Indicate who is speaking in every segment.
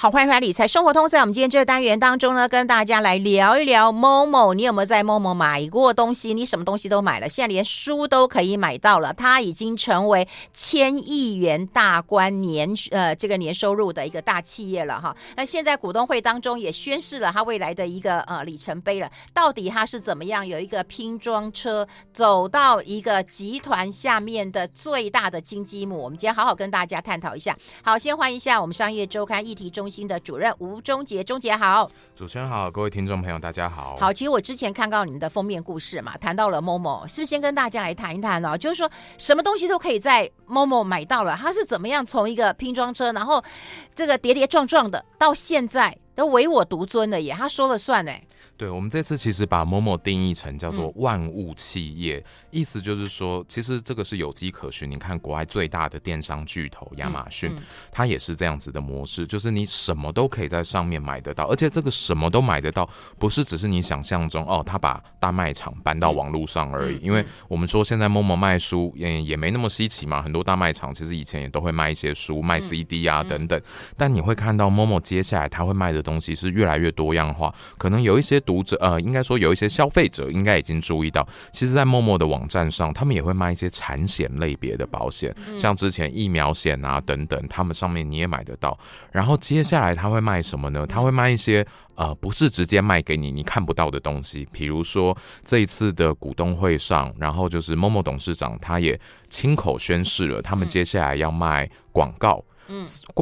Speaker 1: 好，欢迎回来理财生活通。在我们今天这个单元当中呢，跟大家来聊一聊 Momo。你有没有在 Momo 买过东西？你什么东西都买了，现在连书都可以买到了。它已经成为千亿元大关年呃这个年收入的一个大企业了哈。那现在股东会当中也宣示了它未来的一个呃里程碑了。到底它是怎么样？有一个拼装车走到一个集团下面的最大的金鸡母。我们今天好好跟大家探讨一下。好，先欢迎一下我们商业周刊议题中心的主任吴中杰，中杰好，
Speaker 2: 主持人好，各位听众朋友大家好。
Speaker 1: 好，其实我之前看到你们的封面故事嘛，谈到了 Momo，是不是先跟大家来谈一谈呢？就是说什么东西都可以在 Momo 买到了，它是怎么样从一个拼装车，然后这个跌跌撞撞的，到现在都唯我独尊的耶，他说了算哎。
Speaker 2: 对，我们这次其实把 Momo 定义成叫做万物企业，嗯、意思就是说，其实这个是有迹可循。你看，国外最大的电商巨头亚马逊，嗯嗯、它也是这样子的模式，就是你什么都可以在上面买得到，而且这个什么都买得到，不是只是你想象中哦，它把大卖场搬到网络上而已。因为我们说现在 Momo 卖书也也没那么稀奇嘛，很多大卖场其实以前也都会卖一些书、卖 CD 啊等等。但你会看到 Momo 接下来它会卖的东西是越来越多样化，可能有一些。读者呃，应该说有一些消费者应该已经注意到，其实，在 Momo 的网站上，他们也会卖一些产险类别的保险，像之前疫苗险啊等等，他们上面你也买得到。然后接下来他会卖什么呢？他会卖一些呃，不是直接卖给你你看不到的东西，比如说这一次的股东会上，然后就是 Momo 董事长他也亲口宣示了，他们接下来要卖广告。嗯，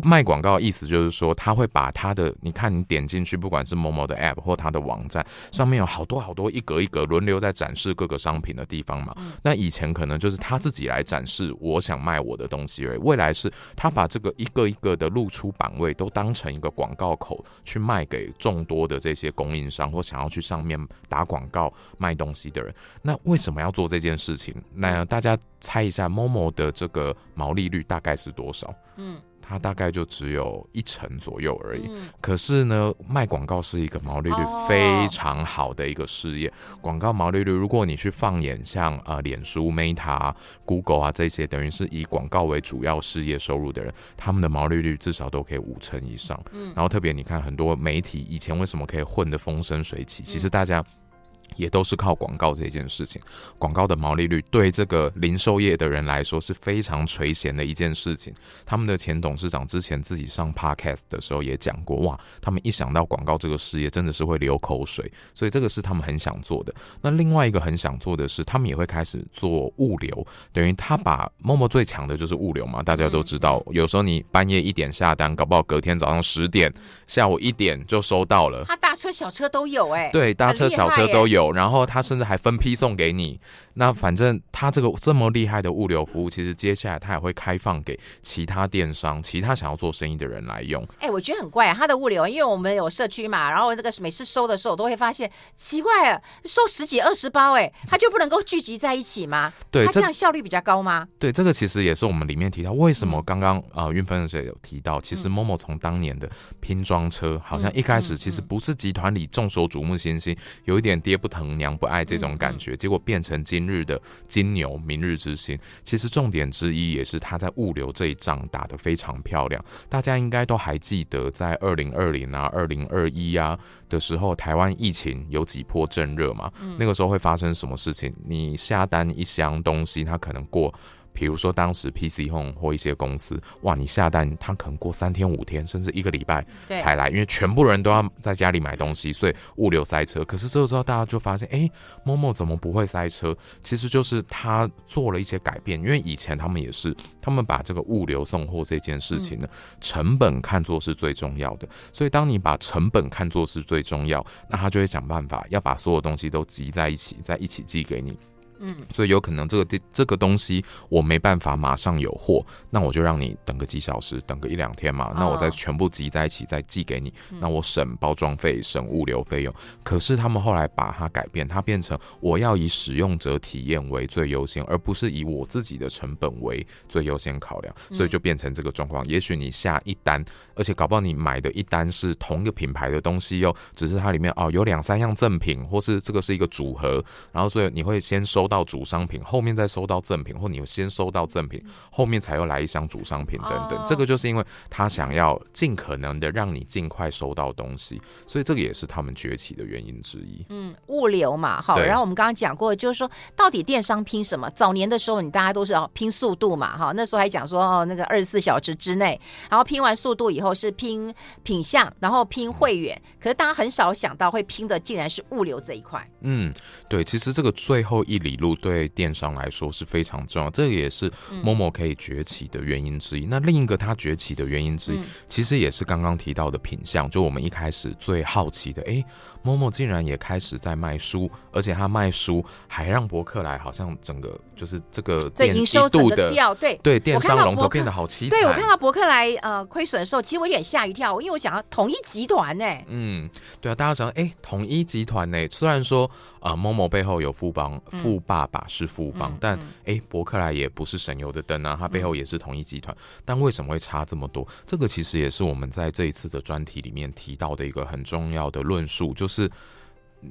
Speaker 2: 卖广告的意思就是说，他会把他的，你看你点进去，不管是 Momo 的 App 或他的网站上面有好多好多一格一格轮流在展示各个商品的地方嘛。那以前可能就是他自己来展示，我想卖我的东西而已。未来是他把这个一个一个的露出版位都当成一个广告口去卖给众多的这些供应商或想要去上面打广告卖东西的人。那为什么要做这件事情？那大家猜一下，Momo 的这个毛利率大概是多少？嗯。它大概就只有一成左右而已，嗯、可是呢，卖广告是一个毛利率非常好的一个事业。广、哦、告毛利率，如果你去放眼像呃脸书、Meta、Google 啊这些，等于是以广告为主要事业收入的人，他们的毛利率至少都可以五成以上。嗯、然后特别你看很多媒体以前为什么可以混得风生水起？其实大家。也都是靠广告这件事情，广告的毛利率对这个零售业的人来说是非常垂涎的一件事情。他们的前董事长之前自己上 podcast 的时候也讲过，哇，他们一想到广告这个事业，真的是会流口水。所以这个是他们很想做的。那另外一个很想做的是，他们也会开始做物流，等于他把 Momo 最强的就是物流嘛，大家都知道，有时候你半夜一点下单，搞不好隔天早上十点、下午一点就收到了。
Speaker 1: 他大车小车都有哎、欸，
Speaker 2: 对，大车小车都有。有，然后他甚至还分批送给你。那反正他这个这么厉害的物流服务，其实接下来他也会开放给其他电商、其他想要做生意的人来用。
Speaker 1: 哎、欸，我觉得很怪啊，他的物流，因为我们有社区嘛，然后这个每次收的时候，我都会发现奇怪啊，收十几二十包，哎，他就不能够聚集在一起吗？
Speaker 2: 对，
Speaker 1: 他这样效率比较高吗？
Speaker 2: 对，这个其实也是我们里面提到，为什么刚刚啊韵芬姐有提到，其实 Momo 从当年的拼装车，好像一开始其实不是集团里众所瞩目新星，有一点跌不疼娘不爱这种感觉，结果变成今日的金。牛明日之星，其实重点之一也是他在物流这一仗打得非常漂亮。大家应该都还记得，在二零二零啊、二零二一啊的时候，台湾疫情有几波正热嘛？嗯、那个时候会发生什么事情？你下单一箱东西，它可能过。比如说，当时 PC Home 或一些公司，哇，你下单，他可能过三天五天，甚至一个礼拜才来，因为全部人都要在家里买东西，所以物流塞车。可是这个时候，大家就发现，哎，Momo 怎么不会塞车？其实就是他做了一些改变，因为以前他们也是，他们把这个物流送货这件事情呢，成本看作是最重要的。所以，当你把成本看作是最重要，那他就会想办法要把所有东西都集在一起，再一起寄给你。嗯，所以有可能这个地这个东西我没办法马上有货，那我就让你等个几小时，等个一两天嘛，那我再全部集在一起再寄给你，那我省包装费，省物流费用。可是他们后来把它改变，它变成我要以使用者体验为最优先，而不是以我自己的成本为最优先考量，所以就变成这个状况。也许你下一单，而且搞不好你买的一单是同一个品牌的东西哟，只是它里面哦有两三样赠品，或是这个是一个组合，然后所以你会先收。收到主商品，后面再收到赠品，或你先收到赠品，后面才又来一箱主商品等等。哦、这个就是因为他想要尽可能的让你尽快收到东西，所以这个也是他们崛起的原因之一。
Speaker 1: 嗯，物流嘛，好。然后我们刚刚讲过，就是说到底电商拼什么？早年的时候，你大家都是要拼速度嘛，哈，那时候还讲说哦，那个二十四小时之内，然后拼完速度以后是拼品相，然后拼会员。可是大家很少想到会拼的竟然是物流这一块。
Speaker 2: 嗯，对，其实这个最后一里路对电商来说是非常重要，这个也是 Momo 可以崛起的原因之一。嗯、那另一个它崛起的原因之一，嗯、其实也是刚刚提到的品相，就我们一开始最好奇的，哎，Momo 竟然也开始在卖书，而且他卖书还让博客来好像整个就是这个
Speaker 1: 对营收度的掉，对
Speaker 2: 对，电商龙头变得好凄惨。
Speaker 1: 对我看到博客来呃亏损的时候，其实我有点吓一跳，因为我想要统一集团呢。
Speaker 2: 嗯，对啊，大家想哎，统一集团呢，虽然说。啊，Momo 背后有富邦，富爸爸是富邦，嗯、但哎，伯克莱也不是省油的灯啊，它背后也是同一集团，嗯、但为什么会差这么多？这个其实也是我们在这一次的专题里面提到的一个很重要的论述，就是。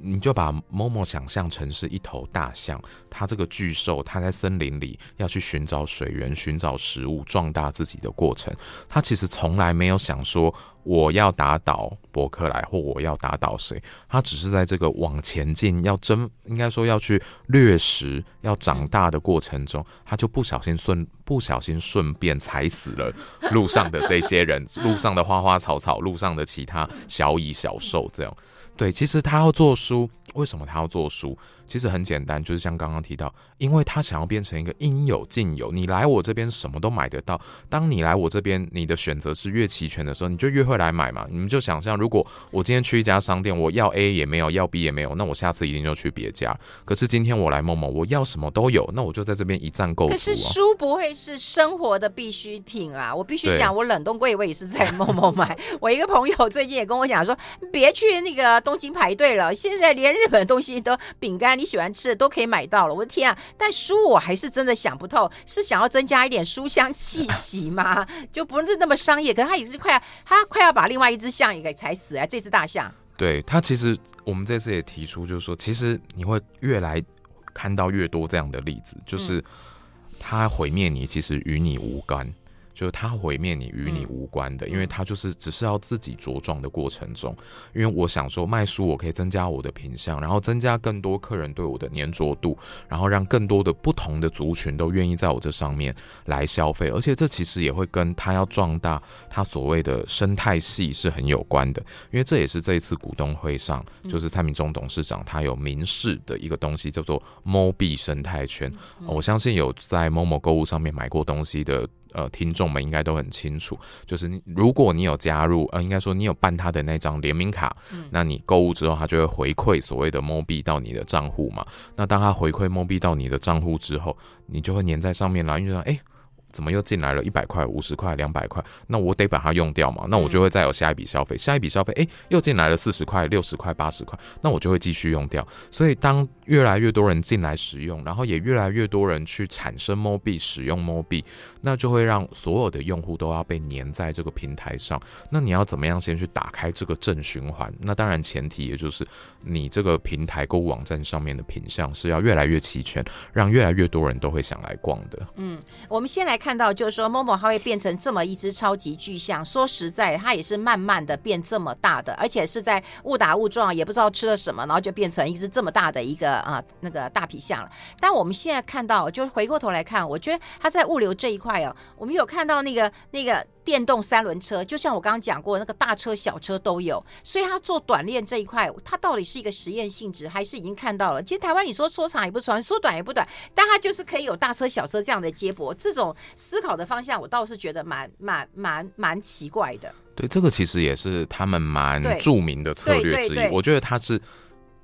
Speaker 2: 你就把 Momo 想象成是一头大象，它这个巨兽，它在森林里要去寻找水源、寻找食物、壮大自己的过程。它其实从来没有想说我要打倒伯克莱或我要打倒谁，他只是在这个往前进、要争，应该说要去掠食、要长大的过程中，他就不小心顺不小心顺便踩死了路上的这些人、路上的花花草草、路上的其他小蚁小兽，这样。对，其实他要做书，为什么他要做书？其实很简单，就是像刚刚提到，因为他想要变成一个应有尽有。你来我这边什么都买得到。当你来我这边，你的选择是越齐全的时候，你就越会来买嘛。你们就想象，如果我今天去一家商店，我要 A 也没有，要 B 也没有，那我下次一定就去别家。可是今天我来 Momo，我要什么都有，那我就在这边一站购足。
Speaker 1: 可是书不会是生活的必需品啊！我必须讲，我冷冻柜我也是在 Momo 买。我一个朋友最近也跟我讲说，别去那个东京排队了，现在连日本东西都饼干。你喜欢吃的都可以买到了，我的天啊！但书我还是真的想不透，是想要增加一点书香气息吗？就不是那么商业，可是他也是快要，他快要把另外一只象也给踩死啊！这只大象，
Speaker 2: 对他其实我们这次也提出，就是说，其实你会越来看到越多这样的例子，就是他毁灭你，其实与你无关。就是他毁灭你与你无关的，因为他就是只是要自己茁壮的过程中。因为我想说卖书，我可以增加我的品相，然后增加更多客人对我的粘着度，然后让更多的不同的族群都愿意在我这上面来消费。而且这其实也会跟他要壮大他所谓的生态系是很有关的，因为这也是这一次股东会上，就是蔡明忠董事长他有明示的一个东西，叫做 MOBI 生态圈。我相信有在 Momo 购物上面买过东西的。呃，听众们应该都很清楚，就是如果你有加入，呃，应该说你有办他的那张联名卡，嗯、那你购物之后，他就会回馈所谓的 MOBI 到你的账户嘛。那当他回馈 MOBI 到你的账户之后，你就会粘在上面了，因为说，哎。怎么又进来了一百块、五十块、两百块？那我得把它用掉嘛？那我就会再有下一笔消费，下一笔消费，哎，又进来了四十块、六十块、八十块，那我就会继续用掉。所以当越来越多人进来使用，然后也越来越多人去产生 MOBI 使用 MOBI，那就会让所有的用户都要被粘在这个平台上。那你要怎么样先去打开这个正循环？那当然前提也就是你这个平台购物网站上面的品相是要越来越齐全，让越来越多人都会想来逛的。
Speaker 1: 嗯，我们先来看。到就是说某某他会变成这么一只超级巨象。说实在，他也是慢慢的变这么大的，而且是在误打误撞，也不知道吃了什么，然后就变成一只这么大的一个啊那个大皮象了。但我们现在看到，就回过头来看，我觉得他在物流这一块哦，我们有看到那个那个。电动三轮车，就像我刚刚讲过，那个大车小车都有，所以他做短链这一块，它到底是一个实验性质，还是已经看到了？其实台湾你说说长也不长，说短也不短，但它就是可以有大车小车这样的接驳，这种思考的方向，我倒是觉得蛮蛮蛮蛮奇怪的。
Speaker 2: 对，这个其实也是他们蛮著名的策略之一。我觉得他是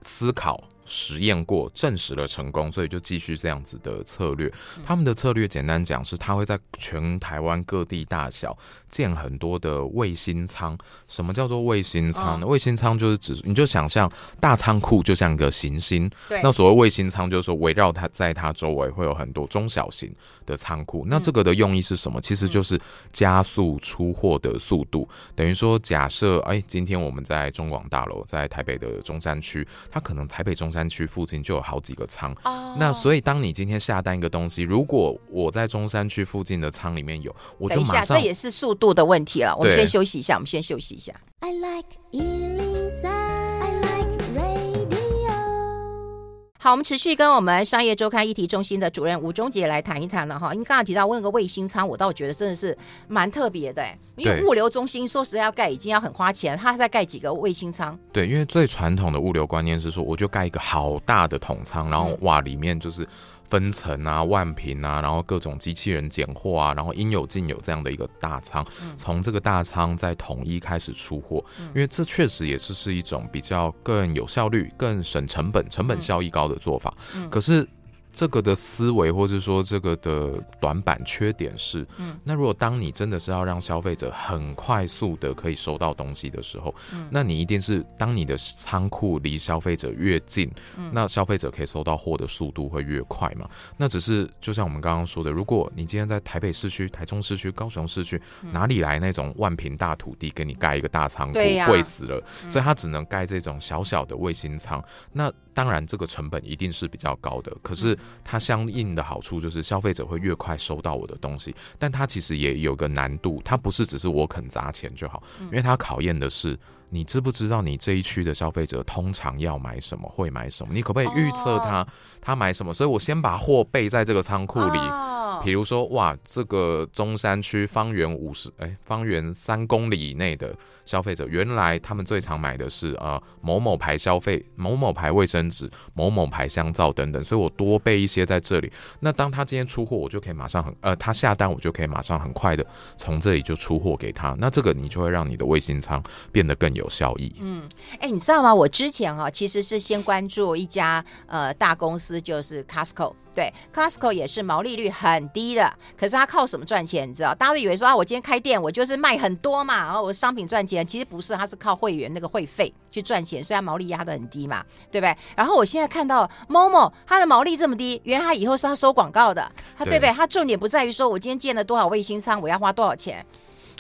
Speaker 2: 思考。实验过，证实了成功，所以就继续这样子的策略。他们的策略简单讲是，他会在全台湾各地大小建很多的卫星仓。什么叫做卫星仓呢？卫星仓就是指，你就想象大仓库就像一个行星。那所谓卫星仓，就是说围绕它在它周围会有很多中小型的仓库。那这个的用意是什么？其实就是加速出货的速度。等于说，假设哎，今天我们在中广大楼，在台北的中山区，它可能台北中山区附近就有好几个仓。
Speaker 1: 哦，
Speaker 2: 那所以当你今天下单一个东西，如果我在中山区附近的仓里面有，我就马上。
Speaker 1: 这也是速度的问题了。我们先休息一下，我们先休息一下。I like 好，我们持续跟我们商业周刊议题中心的主任吴中杰来谈一谈了哈。因为刚刚提到问个卫星舱，我倒觉得真的是蛮特别的，因为物流中心说实在要盖已经要很花钱，他还在盖几个卫星舱。
Speaker 2: 对，因为最传统的物流观念是说，我就盖一个好大的统舱，然后哇，里面就是。分层啊，万平啊，然后各种机器人拣货啊，然后应有尽有这样的一个大仓，从这个大仓再统一开始出货，因为这确实也是是一种比较更有效率、更省成本、成本效益高的做法。可是。这个的思维，或者说这个的短板缺点是，嗯，那如果当你真的是要让消费者很快速的可以收到东西的时候，嗯，那你一定是当你的仓库离消费者越近，嗯，那消费者可以收到货的速度会越快嘛？那只是就像我们刚刚说的，如果你今天在台北市区、台中市区、高雄市区，哪里来那种万平大土地给你盖一个大仓库？贵呀死了，所以他只能盖这种小小的卫星仓。那当然，这个成本一定是比较高的，可是它相应的好处就是消费者会越快收到我的东西，但它其实也有个难度，它不是只是我肯砸钱就好，因为它考验的是你知不知道你这一区的消费者通常要买什么，会买什么，你可不可以预测他他买什么？所以我先把货备在这个仓库里，比如说哇，这个中山区方圆五十哎，方圆三公里以内的。消费者原来他们最常买的是呃某某牌消费某某牌卫生纸某某牌香皂等等，所以我多备一些在这里。那当他今天出货，我就可以马上很呃他下单，我就可以马上很快的从这里就出货给他。那这个你就会让你的卫星仓变得更有效益。
Speaker 1: 嗯，哎，你知道吗？我之前啊其实是先关注一家呃大公司，就是 Costco。对，Costco 也是毛利率很低的，可是他靠什么赚钱？你知道？大家都以为说啊，我今天开店，我就是卖很多嘛，然后我商品赚钱，其实不是，他是靠会员那个会费去赚钱，所以它毛利压得很低嘛，对不对？然后我现在看到 Momo，它的毛利这么低，原来他以后是要收广告的，他对不对？他重点不在于说我今天建了多少卫星仓，我要花多少钱，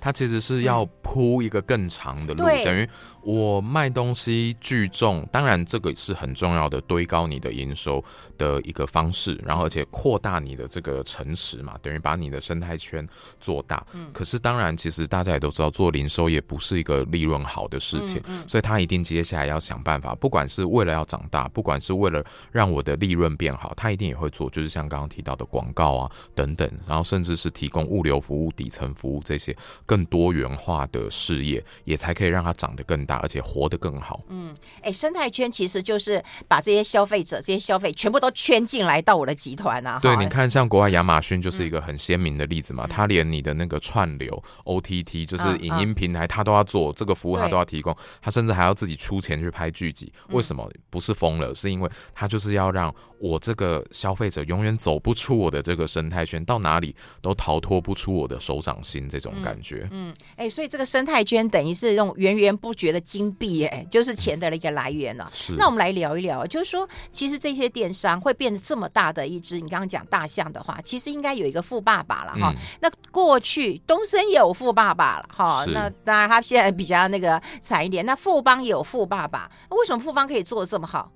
Speaker 2: 他其实是要铺一个更长的路，嗯、等于。我卖东西聚众，当然这个是很重要的，堆高你的营收的一个方式，然后而且扩大你的这个城池嘛，等于把你的生态圈做大。嗯。可是当然，其实大家也都知道，做零售也不是一个利润好的事情，嗯嗯。所以他一定接下来要想办法，不管是为了要长大，不管是为了让我的利润变好，他一定也会做，就是像刚刚提到的广告啊等等，然后甚至是提供物流服务、底层服务这些更多元化的事业，也才可以让它长得更大。而且活得更好。
Speaker 1: 嗯，哎、欸，生态圈其实就是把这些消费者、这些消费全部都圈进来到我的集团啊。
Speaker 2: 对，你看，像国外亚马逊就是一个很鲜明的例子嘛。他、嗯、连你的那个串流 OTT，就是影音平台，他都要做这个服务，他都要提供。他甚至还要自己出钱去拍剧集。为什么？不是疯了，是因为他就是要让我这个消费者永远走不出我的这个生态圈，到哪里都逃脱不出我的手掌心这种感觉。
Speaker 1: 嗯，哎、嗯欸，所以这个生态圈等于是用源源不绝的金币，哎，就是钱的一个来源了。是，那我们来聊一聊，就是说，其实这些电商会变得这么大的一只，你刚刚讲大象的话，其实应该有一个富爸爸了哈、嗯。那过去东森也有富爸爸了哈，那当然他现在比较那个惨一点。那富邦也有富爸爸，为什么富邦可以做的这么好？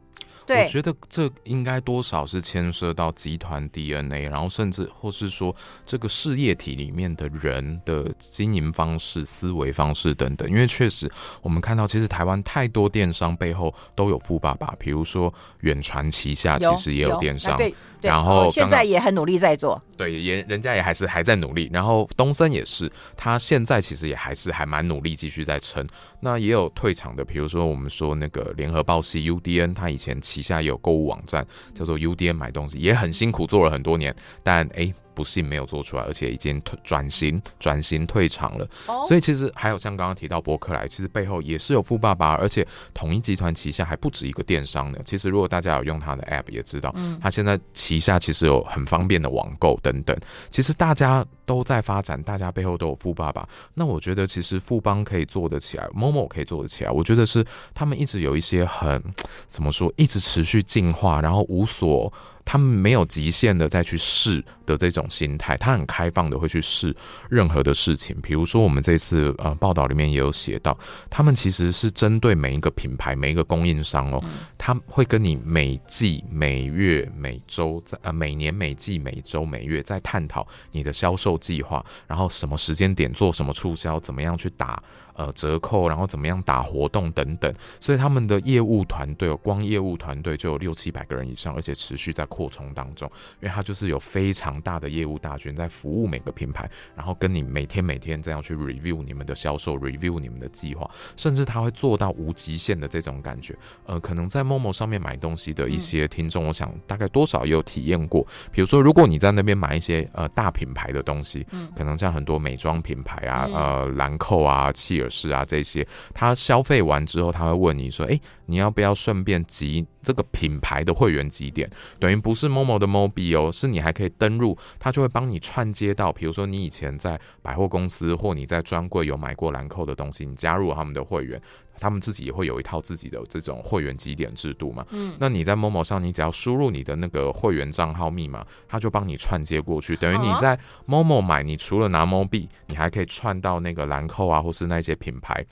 Speaker 1: 对，
Speaker 2: 我觉得这应该多少是牵涉到集团 DNA，然后甚至或是说这个事业体里面的人的经营方式、思维方式等等。因为确实我们看到，其实台湾太多电商背后都有富爸爸，比如说远传旗下其实也有电商，
Speaker 1: 对，
Speaker 2: 然后
Speaker 1: 现在也很努力在做，
Speaker 2: 对，也人家也还是还在努力。然后东森也是，他现在其实也还是还蛮努力继续在撑。那也有退场的，比如说我们说那个联合报系 UDN，他以前旗下有购物网站叫做 UDN 买东西，也很辛苦做了很多年，但哎。不幸没有做出来，而且已经转型转型退场了。Oh. 所以其实还有像刚刚提到伯克莱，其实背后也是有富爸爸，而且统一集团旗下还不止一个电商呢。其实如果大家有用他的 App，也知道，他现在旗下其实有很方便的网购等等。其实大家都在发展，大家背后都有富爸爸。那我觉得其实富邦可以做得起来，Momo 可以做得起来。我觉得是他们一直有一些很怎么说，一直持续进化，然后无所。他们没有极限的再去试的这种心态，他很开放的会去试任何的事情。比如说，我们这次呃报道里面也有写到，他们其实是针对每一个品牌、每一个供应商哦，他会跟你每季、每月、每周在呃每年、每季、每周、每月在探讨你的销售计划，然后什么时间点做什么促销，怎么样去打。呃，折扣，然后怎么样打活动等等，所以他们的业务团队，光业务团队就有六七百个人以上，而且持续在扩充当中。因为他就是有非常大的业务大军在服务每个品牌，然后跟你每天每天这样去 review 你们的销售，review 你们的计划，甚至他会做到无极限的这种感觉。呃，可能在 Momo 上面买东西的一些听众，我想大概多少也有体验过。比如说，如果你在那边买一些呃大品牌的东西，可能像很多美妆品牌啊，呃，兰蔻啊，契尔。是啊，这些他消费完之后，他会问你说：“哎，你要不要顺便集这个品牌的会员几点？等于不是某某的 Mobi 哦，是你还可以登录，他就会帮你串接到，比如说你以前在百货公司或你在专柜有买过兰蔻的东西，你加入他们的会员，他们自己也会有一套自己的这种会员积点制度嘛。嗯，那你在 Momo 上，你只要输入你的那个会员账号密码，他就帮你串接过去，等于你在 Momo 买，你除了拿 Mobi，你还可以串到那个兰蔻啊，或是那些品牌。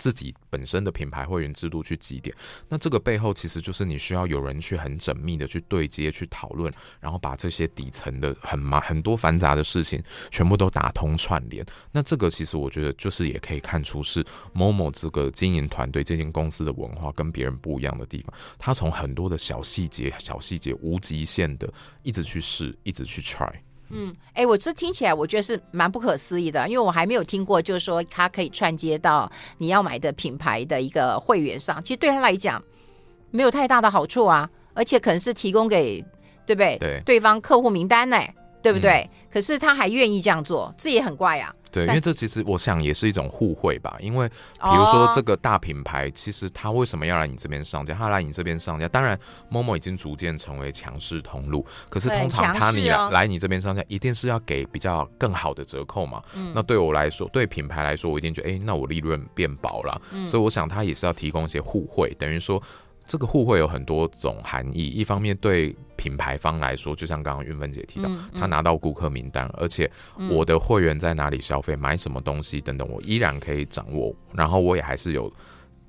Speaker 2: 自己本身的品牌会员制度去集点，那这个背后其实就是你需要有人去很缜密的去对接、去讨论，然后把这些底层的很麻很多繁杂的事情全部都打通串联。那这个其实我觉得就是也可以看出是某某这个经营团队这间公司的文化跟别人不一样的地方。他从很多的小细节、小细节无极限的一直去试，一直去 try。
Speaker 1: 嗯，哎，我这听起来我觉得是蛮不可思议的，因为我还没有听过，就是说它可以串接到你要买的品牌的一个会员上。其实对他来讲，没有太大的好处啊，而且可能是提供给对不对？
Speaker 2: 对，
Speaker 1: 对方客户名单呢，对不对？
Speaker 2: 嗯、
Speaker 1: 可是他还愿意这样做，这也很怪啊。
Speaker 2: 对，因为这其实我想也是一种互惠吧。因为比如说这个大品牌，其实他为什么要来你这边上架？他来你这边上架，当然 Momo 已经逐渐成为强势通路。可是通常他你来你这边上架，一定是要给比较更好的折扣嘛。那对我来说，对品牌来说，我一定觉得，哎，那我利润变薄了。所以我想他也是要提供一些互惠，等于说。这个互惠有很多种含义，一方面对品牌方来说，就像刚刚云芬姐提到，嗯嗯、他拿到顾客名单，而且我的会员在哪里消费、买什么东西等等，我依然可以掌握，然后我也还是有。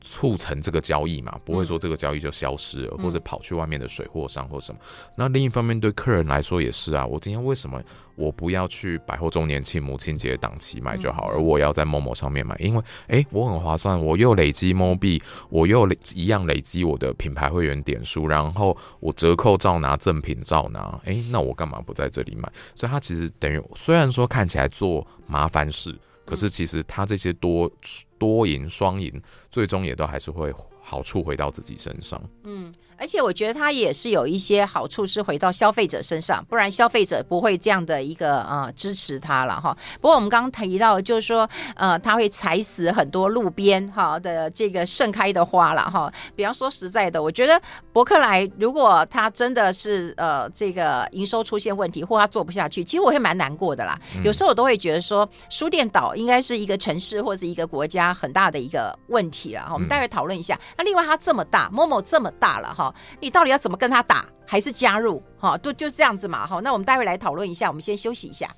Speaker 2: 促成这个交易嘛，不会说这个交易就消失了，嗯、或者跑去外面的水货商或什么。那另一方面，对客人来说也是啊。我今天为什么我不要去百货周年庆、母亲节档期买就好，而我要在 Momo 上面买？因为哎，我很划算，我又累积 Mobi，我又累一样累积我的品牌会员点数，然后我折扣照拿，赠品照拿。哎，那我干嘛不在这里买？所以它其实等于虽然说看起来做麻烦事。可是其实他这些多多赢双赢，最终也都还是会好处回到自己身上。嗯。而且我觉得它也是有一些好处，是回到消费者身上，不然消费者不会这样的一个呃支持它了哈。不过我们刚刚提到，就是说呃，它会踩死很多路边哈的这个盛开的花了哈。比方说实在的，我觉得伯克莱如果它真的是呃这个营收出现问题，或它做不下去，其实我会蛮难过的啦。有时候我都会觉得说，书店倒应该是一个城市或是一个国家很大的一个问题了哈。我们待会讨论一下。那另外它这么大，Momo 这么大了哈。你到底要怎么跟他打，还是加入？哈，都就这样子嘛，哈。那我们待会来讨论一下，我们先休息一下。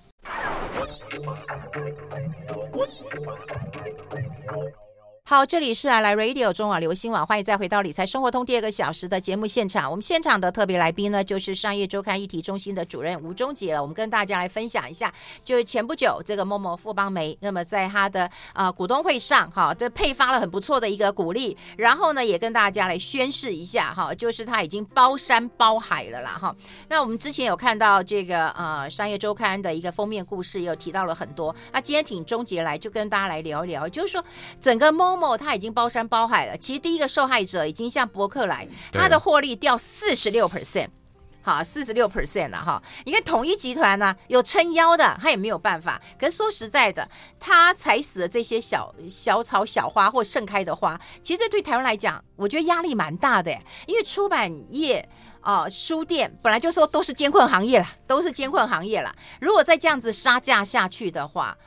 Speaker 2: 好，这里是啊来 Radio 中网流行网，欢迎再回到理财生活通第二个小时的节目现场。我们现场的特别来宾呢，就是商业周刊议题中心的主任吴中杰了。我们跟大家来分享一下，就是前不久这个 Momo 富邦媒，那么在他的啊、股东会上，哈，这配发了很不错的一个鼓励，然后呢，也跟大家来宣示一下，哈，就是他已经包山包海了啦，哈。那我们之前有看到这个呃商业周刊的一个封面故事，也有提到了很多。那今天请中杰来，就跟大家来聊一聊，就是说整个 Momo。Momo 他已经包山包海了。其实第一个受害者已经像博客来，他的获利掉四十六 percent，好，四十六 percent 了哈。你看统一集团呢，有撑腰的，他也没有办法。可是说实在的，他踩死了这些小小草小花或盛开的花，其实这对台湾来讲，我觉得压力蛮大的。因为出版业啊、呃，书店本来就说都是艰困行业了，都是艰困行业了。如果再这样子杀价下去的话，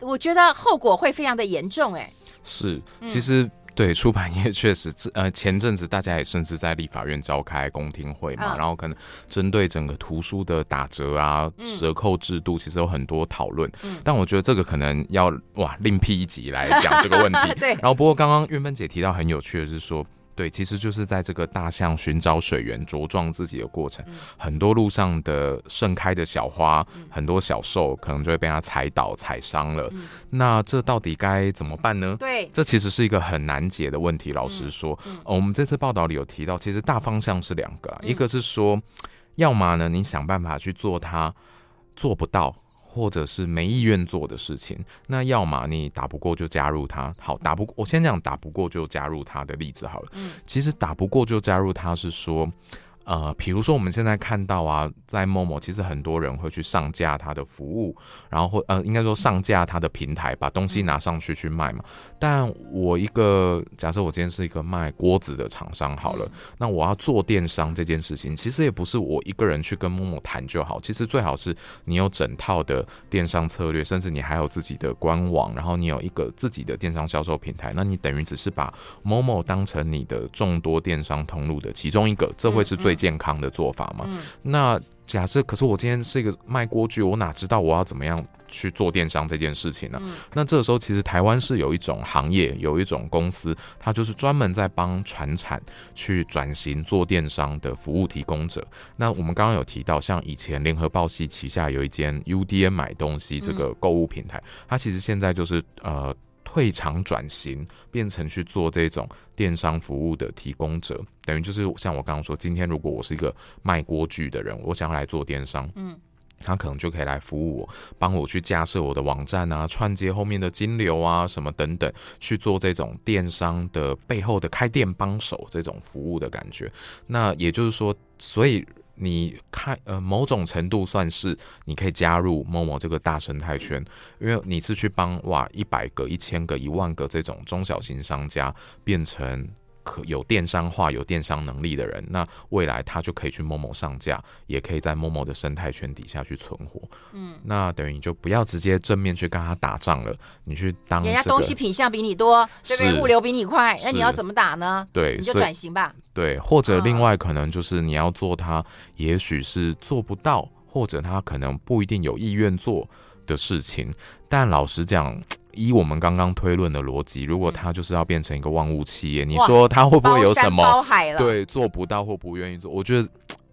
Speaker 2: 我觉得后果会非常的严重，哎。是，其实对，出版业 确实，呃，前阵子大家也甚至在立法院召开公听会嘛，嗯、然后可能针对整个图书的打折啊、折扣制度，其实有很多讨论。嗯、但我觉得这个可能要哇另辟一集来讲这个问题。对。然后不过刚刚云芬姐提到很有趣的是说。对，其实就是在这个大象寻找水源、茁壮自己的过程，嗯、很多路上的盛开的小花，嗯、很多小兽可能就会被它踩倒、踩伤了。嗯、那这到底该怎么办呢？对，这其实是一个很难解的问题。老实说，哦、我们这次报道里有提到，其实大方向是两个，嗯、一个是说，要么呢，你想办法去做它，做不到。或者是没意愿做的事情，那要么你打不过就加入他。好，打不过，我先讲打不过就加入他的例子好了。嗯，其实打不过就加入他是说。呃，比如说我们现在看到啊，在 Momo 其实很多人会去上架他的服务，然后会呃，应该说上架他的平台，把东西拿上去去卖嘛。但我一个假设，我今天是一个卖锅子的厂商好了，那我要做电商这件事情，其实也不是我一个人去跟 Momo 谈就好，其实最好是你有整套的电商策略，甚至你还有自己的官网，然后你有一个自己的电商销售平台，那你等于只是把 Momo 当成你的众多电商通路的其中一个，这会是最。健康的做法嘛？嗯、那假设，可是我今天是一个卖锅具，我哪知道我要怎么样去做电商这件事情呢？嗯、那这个时候，其实台湾是有一种行业，有一种公司，它就是专门在帮船产去转型做电商的服务提供者。那我们刚刚有提到，像以前联合报系旗下有一间 UDN 买东西这个购物平台，嗯、它其实现在就是呃。退场转型，变成去做这种电商服务的提供者，等于就是像我刚刚说，今天如果我是一个卖锅具的人，我想要来做电商，嗯，他可能就可以来服务我，帮我去架设我的网站啊，串接后面的金流啊，什么等等，去做这种电商的背后的开店帮手这种服务的感觉。那也就是说，所以。你看，呃，某种程度算是你可以加入某某这个大生态圈，因为你是去帮哇一百个、一千个、一万个这种中小型商家变成。可有电商化、有电商能力的人，那未来他就可以去 Momo 上架，也可以在 Momo 的生态圈底下去存活。嗯，那等于你就不要直接正面去跟他打仗了，你去当、这个、人家
Speaker 1: 东西品相比你多，这边物流比你快，那你要怎么打呢？
Speaker 2: 对，
Speaker 1: 你就转型吧。
Speaker 2: 对，或者另外可能就是你要做他，也许是做不到，或者他可能不一定有意愿做的事情。但老实讲。以我们刚刚推论的逻辑，如果他就是要变成一个万物企业，嗯、你说他会不会有什么？对，做不到或不愿意做，我觉得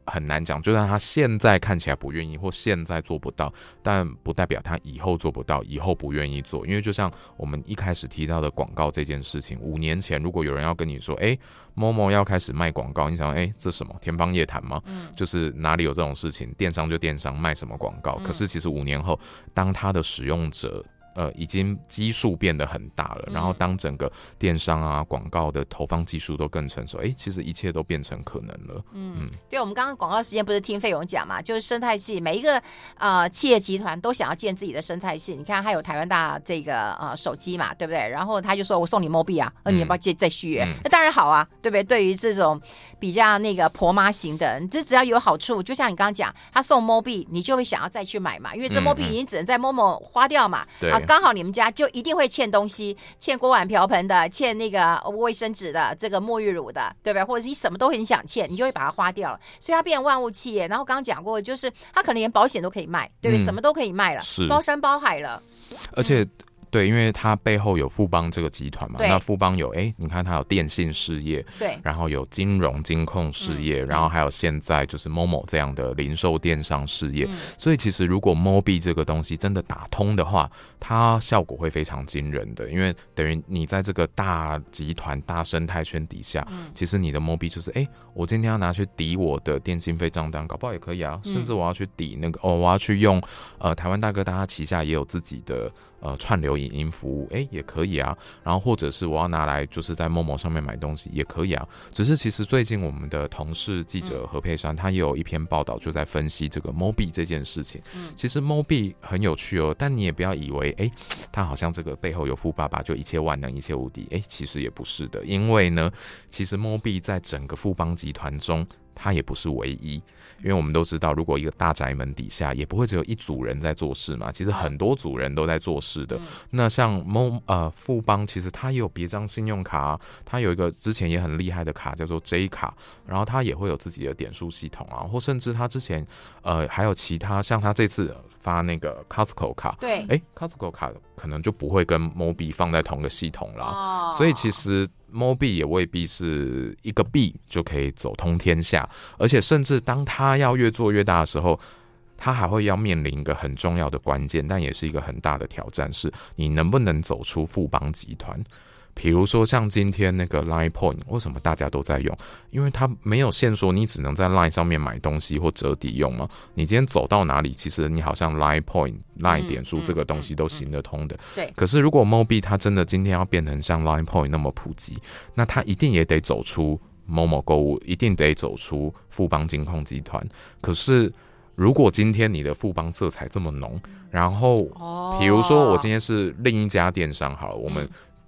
Speaker 2: 很难讲。就算他现在看起来不愿意，或现在做不到，但不代表他以后做不到，以后不愿意做。因为就像我们一开始提到的广告这件事情，五年前如果有人要跟你说，哎，Momo 要开始卖广告，你想，哎，这什么天方夜谭吗？嗯、就是哪里有这种事情？电商就电商，卖什么广告？嗯、可是其实五年后，当他的使用者。呃，已经基数变得很大了，嗯、然后当整个电商啊、广告的投放技术都更成熟，哎，其实一切都变成可能了。嗯，嗯对，我们刚刚广告时间不是听费勇讲嘛，就是生态系，每一个啊、呃、企业集团都想要建自己的生态系。你看，还有台湾大这个呃手机嘛，对不对？然后他就说我送你 Mobi 啊，那你要不要借再续约？嗯、那当然好啊，对不对？对于这种比较那个婆妈型的，这只要有好处，就像你刚刚讲，他送 Mobi，你就会想要再去买嘛，因为这 Mobi 已经只能在 Momo 花掉嘛。对、嗯。刚好你们家就一定会欠东西，欠锅碗瓢盆的，欠那个卫生纸的，这个沐浴乳的，对不对？或者是你什么都很想欠，你就会把它花掉了，所以它变成万物企业。然后刚刚讲过，就是它可能连保险都可以卖，对不对？嗯、什么都可以卖了，是包山包海了，而且。嗯对，因为它背后有富邦这个集团嘛，那富邦有哎，你看它有电信事业，对，然后有金融金控事业，嗯、然后还有现在就是 Momo 这样的零售电商事业，嗯、所以其实如果 Mobi 这个东西真的打通的话，它效果会非常惊人的，因为等于你在这个大集团大生态圈底下，嗯、其实你的 Mobi 就是哎，我今天要拿去抵我的电信费账单，搞不好也可以啊，嗯、甚至我要去抵那个哦，我要去用呃台湾大哥大他旗下也有自己的。呃，串流影音服务，哎，也可以啊。然后或者是我要拿来，就是在 Momo 上面买东西，也可以啊。只是其实最近我们的同事记者何佩珊，他也有一篇报道，就在分析这个 Mobi 这件事情。嗯，其实 Mobi 很有趣哦，但你也不要以为，哎，他好像这个背后有富爸爸，就一切万能，一切无敌。哎，其实也不是的，因为呢，其实 Mobi 在整个富邦集团中。它也不是唯一。因为我们都知道，如果一个大宅门底下也不会只有一组人在做事嘛，其实很多组人都在做事的。那像某呃富邦，其实它也有别张信用卡啊，它有一个之前也很厉害的卡叫做 J 卡，然后它也会有自己的点数系统啊，或甚至它之前呃还有其他像它这次发那个 Costco 卡，
Speaker 1: 对，
Speaker 2: 哎，Costco 卡可能就不会跟 Mobi 放在同个系统啦，所以其实。Mobi 也未必是一个币就可以走通天下，而且甚至当它要越做越大的时候，它还会要面临一个很重要的关键，但也是一个很大的挑战，是你能不能走出富邦集团。比如说像今天那个 Line Point，为什么大家都在用？因为它没有限说你只能在 Line 上面买东西或折抵用嘛？你今天走到哪里，其实你好像 Line Point、Line 点数这个东西都行得通的。对。可是如果 Mobi 它真的今天要变成像 Line Point 那么普及，那它一定也得走出 Momo 购物，一定得走出富邦金控集团。可是如果今天你的富邦色彩这么浓，然后比如说我今天是另一家电商，好了，我们。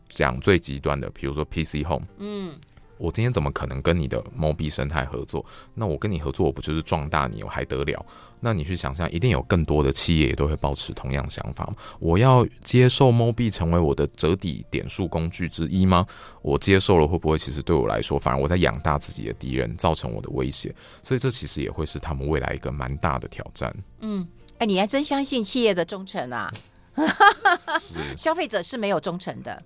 Speaker 2: 讲最极端的，比如说 PC Home，嗯，我今天怎么可能跟你的 Mobi 生态合作？那我跟你合作，我不就是壮大你，我还得了？那你去想象，一定有更多的企业也都会保持同样想法。我要接受 Mobi 成为我的折抵点数工具之一吗？我接受了，会不会其实对我来说，反而我在养大自己的敌人，造成我的威胁？所以这其实也会是他们未来一个蛮大的挑战。
Speaker 1: 嗯，哎，你还真相信企业的忠诚啊？
Speaker 2: 是
Speaker 1: 消费者是没有忠诚的。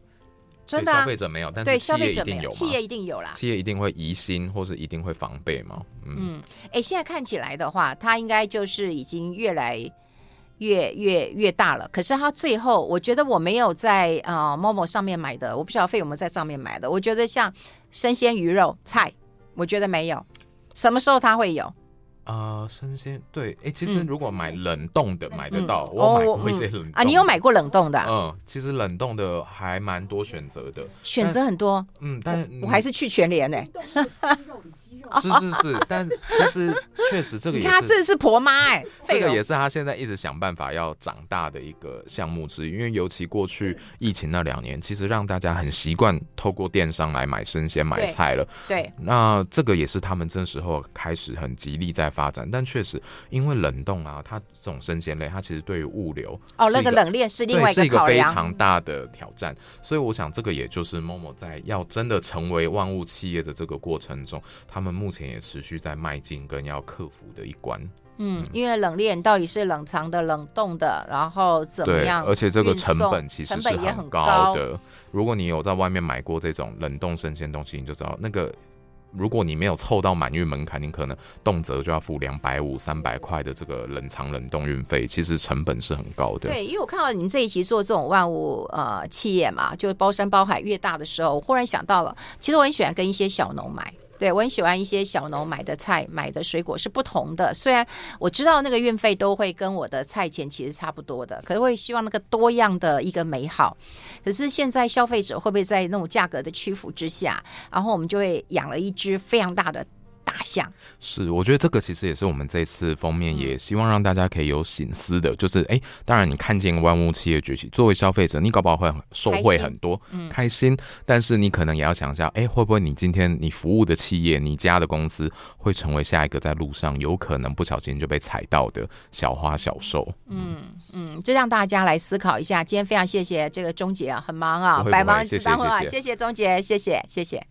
Speaker 1: 真的、
Speaker 2: 啊，消费者没有，但是企业一定有，
Speaker 1: 企业一定有啦。
Speaker 2: 企业一定会疑心，或是一定会防备嘛？
Speaker 1: 嗯，哎、欸，现在看起来的话，它应该就是已经越来越越越大了。可是它最后，我觉得我没有在呃 Momo 上面买的，我不晓得费有没有在上面买的。我觉得像生鲜鱼肉菜，我觉得没有。什么时候它会有？
Speaker 2: 啊、呃，生鲜对，哎、欸，其实如果买冷冻的买得到，嗯、我买过一些冷
Speaker 1: 啊，你有买过冷冻的、啊？
Speaker 2: 嗯，其实冷冻的还蛮多选择的，
Speaker 1: 选择很多。
Speaker 2: 嗯，但
Speaker 1: 我，我还是去全联呢、欸。
Speaker 2: 是是是，但其实确实这个也是，
Speaker 1: 他这是婆妈哎、
Speaker 2: 欸，这个也是他现在一直想办法要长大的一个项目之一。因为尤其过去疫情那两年，其实让大家很习惯透过电商来买生鲜买菜了。
Speaker 1: 对，对
Speaker 2: 那这个也是他们这时候开始很极力在发展。但确实，因为冷冻啊，它这种生鲜类，它其实对于物流
Speaker 1: 哦，那个冷链是另外一个，
Speaker 2: 是一个非常大的挑战。所以我想，这个也就是 Momo 在要真的成为万物企业的这个过程中，他们。目前也持续在迈进，跟要克服的一关。
Speaker 1: 嗯，因为冷链到底是冷藏的、冷冻的，然后怎么样？
Speaker 2: 而且这个成本其实是很高的。如果你有在外面买过这种冷冻生鲜东西，你就知道那个，如果你没有凑到满运门槛，你可能动辄就要付两百五、三百块的这个冷藏冷冻运费，其实成本是很高的。
Speaker 1: 对，因为我看到你们这一期做这种万物呃企业嘛，就是包山包海越大的时候，我忽然想到了，其实我很喜欢跟一些小农买。对，我很喜欢一些小农买的菜、买的水果是不同的。虽然我知道那个运费都会跟我的菜钱其实差不多的，可是我也希望那个多样的一个美好。可是现在消费者会不会在那种价格的屈服之下，然后我们就会养了一只非常大的。大象
Speaker 2: 是，我觉得这个其实也是我们这次封面也希望让大家可以有醒思的，就是哎、欸，当然你看见万物企业崛起，作为消费者，你搞不好会受惠很多，开心，嗯、开心，但是你可能也要想一下，哎、欸，会不会你今天你服务的企业，你家的公司会成为下一个在路上有可能不小心就被踩到的小花小兽？
Speaker 1: 嗯嗯，就让大家来思考一下。今天非常谢谢这个中捷啊，很忙啊，百忙之中啊，谢谢中捷，谢谢谢谢。